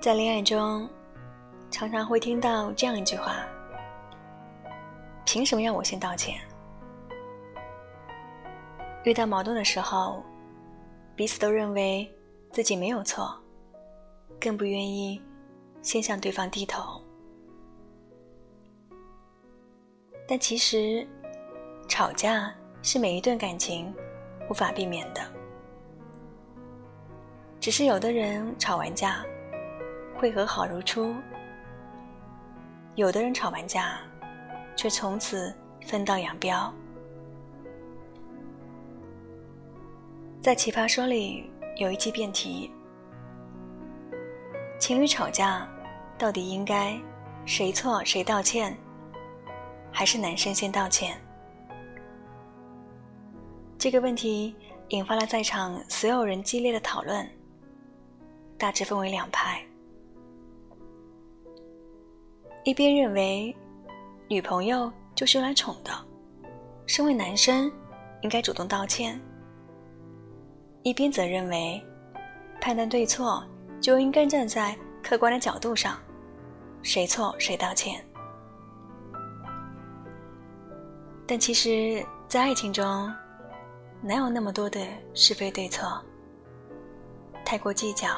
在恋爱中，常常会听到这样一句话：“凭什么要我先道歉？”遇到矛盾的时候，彼此都认为自己没有错，更不愿意先向对方低头。但其实，吵架是每一段感情无法避免的，只是有的人吵完架。会和好如初，有的人吵完架，却从此分道扬镳。在《奇葩说》里有一期辩题：情侣吵架到底应该谁错谁道歉，还是男生先道歉？这个问题引发了在场所有人激烈的讨论，大致分为两派。一边认为，女朋友就是用来宠的，身为男生应该主动道歉；一边则认为，判断对错就应该站在客观的角度上，谁错谁道歉。但其实，在爱情中，哪有那么多的是非对错？太过计较，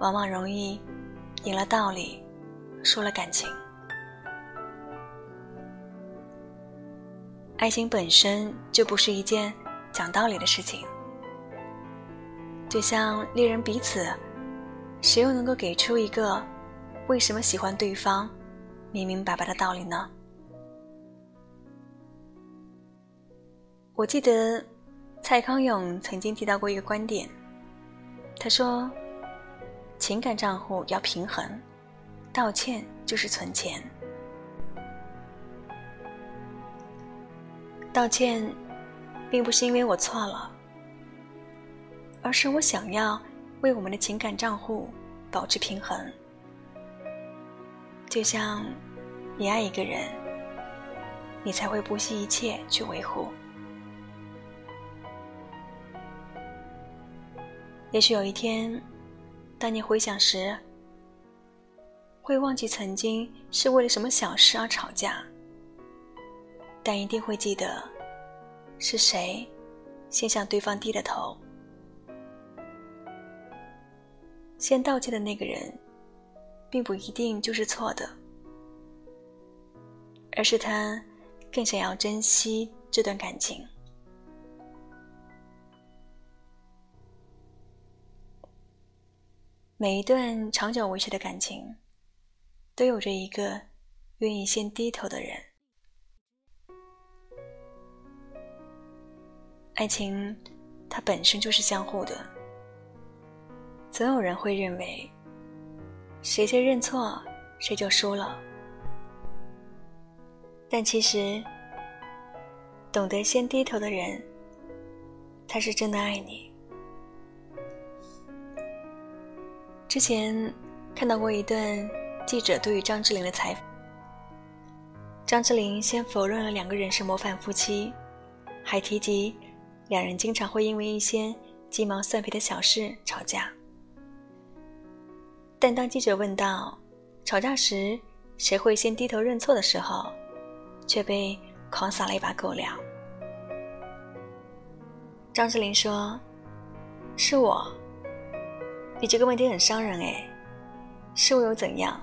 往往容易赢了道理。输了感情，爱情本身就不是一件讲道理的事情。就像恋人彼此，谁又能够给出一个为什么喜欢对方明明白白的道理呢？我记得蔡康永曾经提到过一个观点，他说：“情感账户要平衡。”道歉就是存钱。道歉，并不是因为我错了，而是我想要为我们的情感账户保持平衡。就像你爱一个人，你才会不惜一切去维护。也许有一天，当你回想时，会忘记曾经是为了什么小事而吵架，但一定会记得是谁先向对方低了头。先道歉的那个人，并不一定就是错的，而是他更想要珍惜这段感情。每一段长久维持的感情。都有着一个愿意先低头的人。爱情，它本身就是相互的。总有人会认为，谁先认错，谁就输了。但其实，懂得先低头的人，才是真的爱你。之前看到过一段。记者对于张智霖的采访，张智霖先否认了两个人是模范夫妻，还提及两人经常会因为一些鸡毛蒜皮的小事吵架。但当记者问到吵架时谁会先低头认错的时候，却被狂撒了一把狗粮。张智霖说：“是我，你这个问题很伤人哎，是我又怎样？”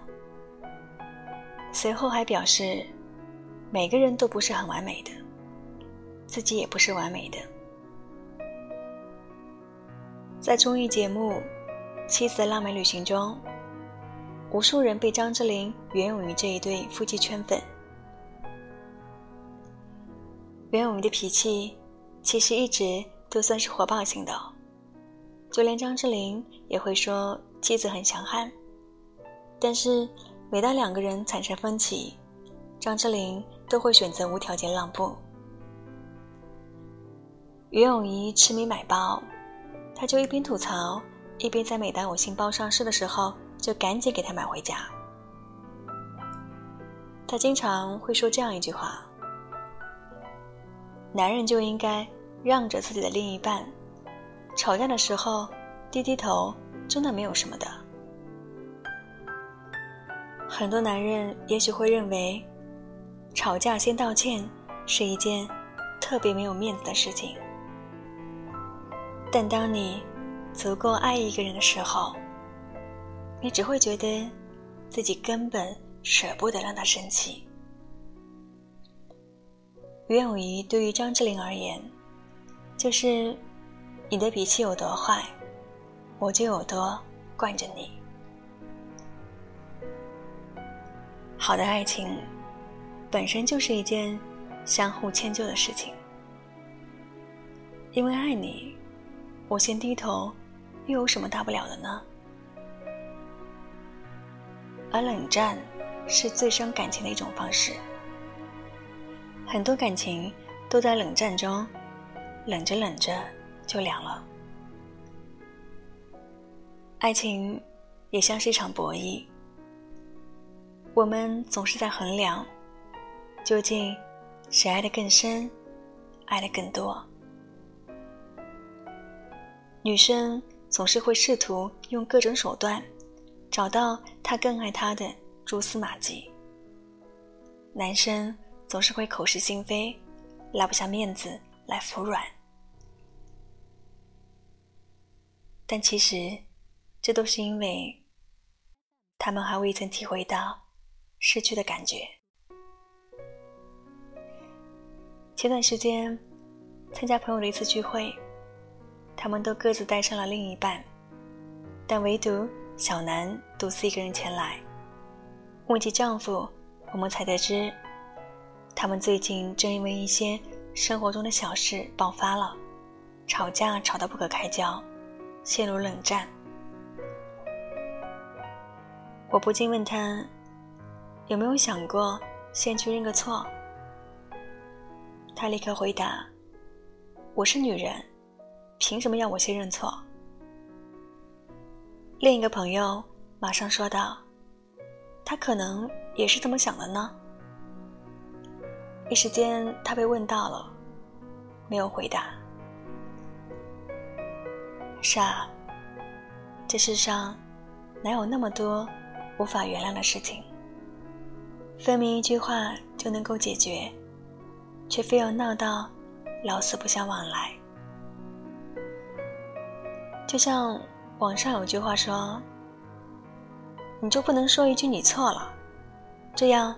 随后还表示，每个人都不是很完美的，自己也不是完美的。在综艺节目《妻子的浪漫旅行》中，无数人被张智霖、袁咏仪这一对夫妻圈粉。袁咏仪的脾气其实一直都算是火爆型的，就连张智霖也会说妻子很强悍，但是。每当两个人产生分歧，张智霖都会选择无条件让步。袁咏仪痴迷买包，他就一边吐槽，一边在每当我新包上市的时候，就赶紧给他买回家。他经常会说这样一句话：“男人就应该让着自己的另一半，吵架的时候低低头，真的没有什么的。”很多男人也许会认为，吵架先道歉是一件特别没有面子的事情。但当你足够爱一个人的时候，你只会觉得自己根本舍不得让他生气。袁咏仪对于张智霖而言，就是你的脾气有多坏，我就有多惯着你。好的爱情，本身就是一件相互迁就的事情，因为爱你。我先低头，又有什么大不了的呢？而冷战是最伤感情的一种方式，很多感情都在冷战中，冷着冷着就凉了。爱情也像是一场博弈，我们总是在衡量，究竟谁爱的更深，爱的更多。女生总是会试图用各种手段，找到他更爱她的蛛丝马迹。男生总是会口是心非，拉不下面子来服软。但其实，这都是因为他们还未曾体会到失去的感觉。前段时间，参加朋友的一次聚会。他们都各自带上了另一半，但唯独小南独自一个人前来。问及丈夫，我们才得知，他们最近正因为一些生活中的小事爆发了，吵架吵得不可开交，陷入冷战。我不禁问他，有没有想过先去认个错？他立刻回答：“我是女人。”凭什么要我先认错？另一个朋友马上说道：“他可能也是这么想的呢。”一时间，他被问到了，没有回答。是啊，这世上哪有那么多无法原谅的事情？分明一句话就能够解决，却非要闹到老死不相往来。就像网上有句话说：“你就不能说一句你错了，这样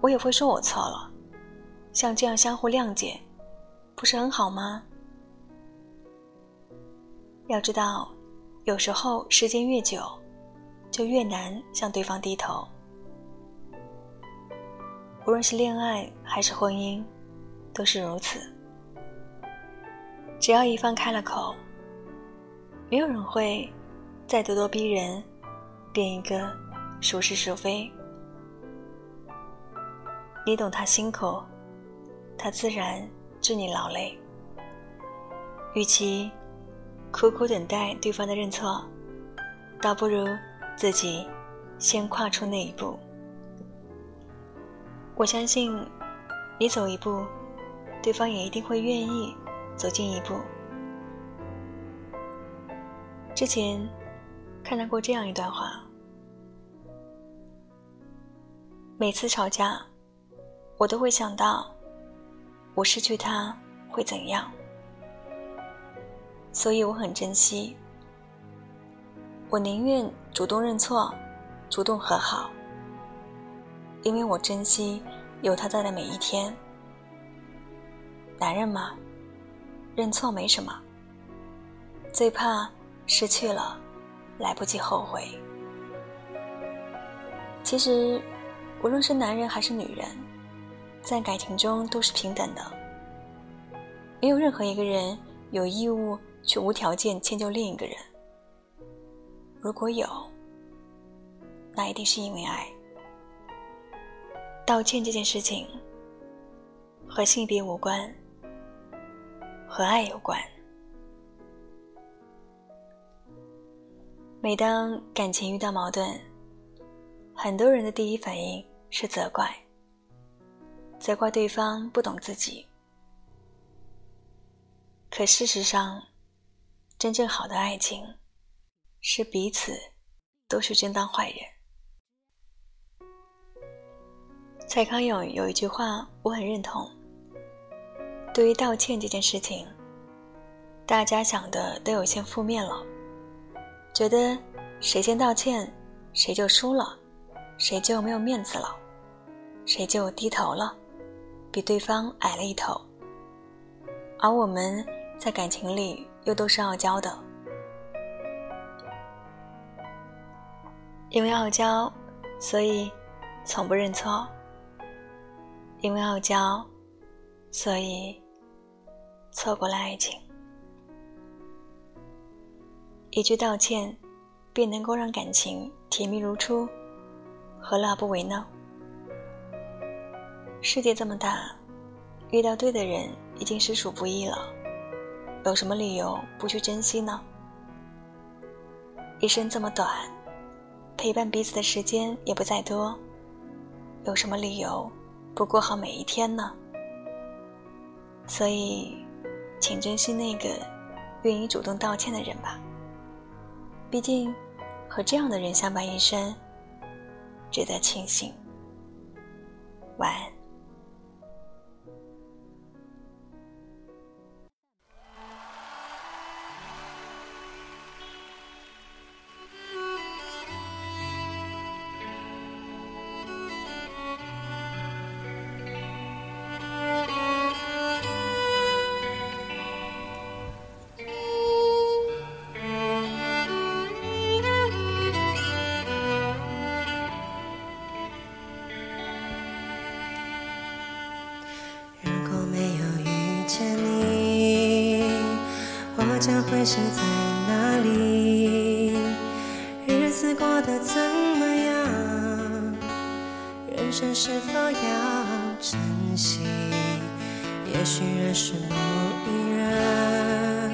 我也会说我错了，像这样相互谅解，不是很好吗？”要知道，有时候时间越久，就越难向对方低头。无论是恋爱还是婚姻，都是如此。只要一方开了口。没有人会再咄咄逼人，变一个孰是孰非。你懂他辛苦，他自然知你劳累。与其苦苦等待对方的认错，倒不如自己先跨出那一步。我相信，你走一步，对方也一定会愿意走近一步。之前看到过这样一段话：每次吵架，我都会想到我失去他会怎样，所以我很珍惜。我宁愿主动认错，主动和好，因为我珍惜有他在的每一天。男人嘛，认错没什么，最怕。失去了，来不及后悔。其实，无论是男人还是女人，在感情中都是平等的。没有任何一个人有义务去无条件迁就另一个人。如果有，那一定是因为爱。道歉这件事情，和性别无关，和爱有关。每当感情遇到矛盾，很多人的第一反应是责怪，责怪对方不懂自己。可事实上，真正好的爱情，是彼此都是真当坏人。蔡康永有一句话我很认同：对于道歉这件事情，大家想的都有些负面了，觉得谁先道歉，谁就输了，谁就没有面子了，谁就低头了，比对方矮了一头。而我们在感情里又都是傲娇的，因为傲娇，所以从不认错。因为傲娇，所以错过了爱情。一句道歉，便能够让感情甜蜜如初，何乐而不为呢？世界这么大，遇到对的人已经实属不易了，有什么理由不去珍惜呢？一生这么短，陪伴彼此的时间也不再多，有什么理由？不过好每一天呢，所以，请珍惜那个愿意主动道歉的人吧。毕竟，和这样的人相伴一生，值得庆幸。晚安。也许认识某一人，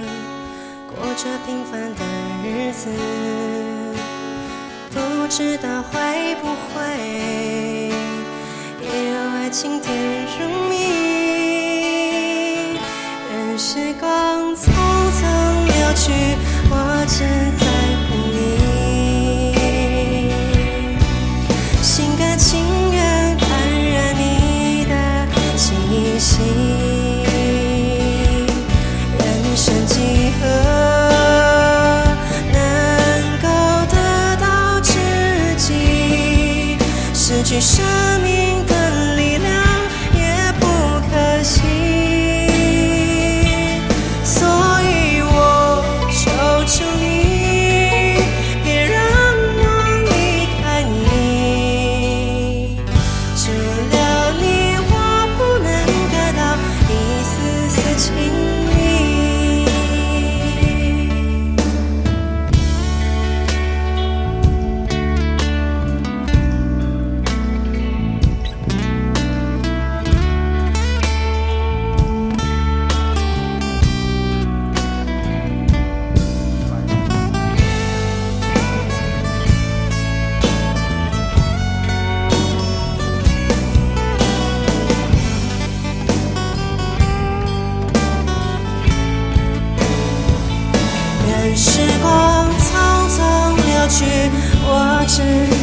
过着平凡的日子，不知道会不会也有爱情甜如蜜。任时光匆匆流。去，我只我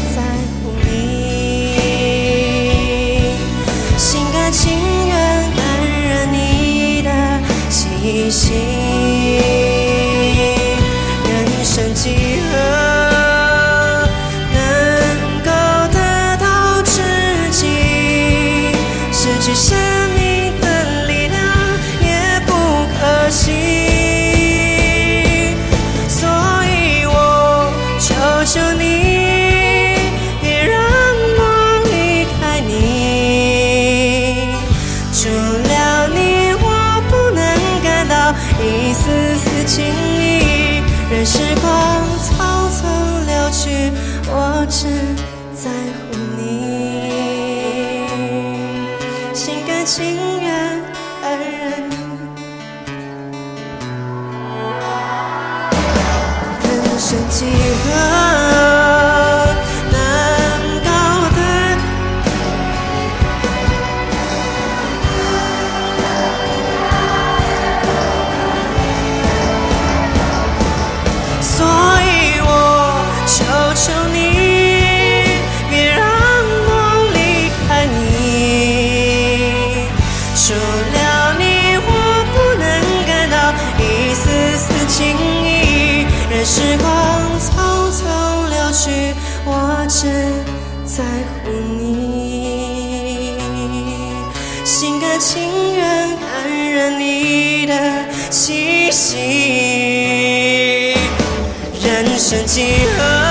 永远感染你的气息人生几何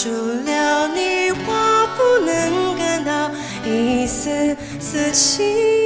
除了你，我不能感到一丝丝情。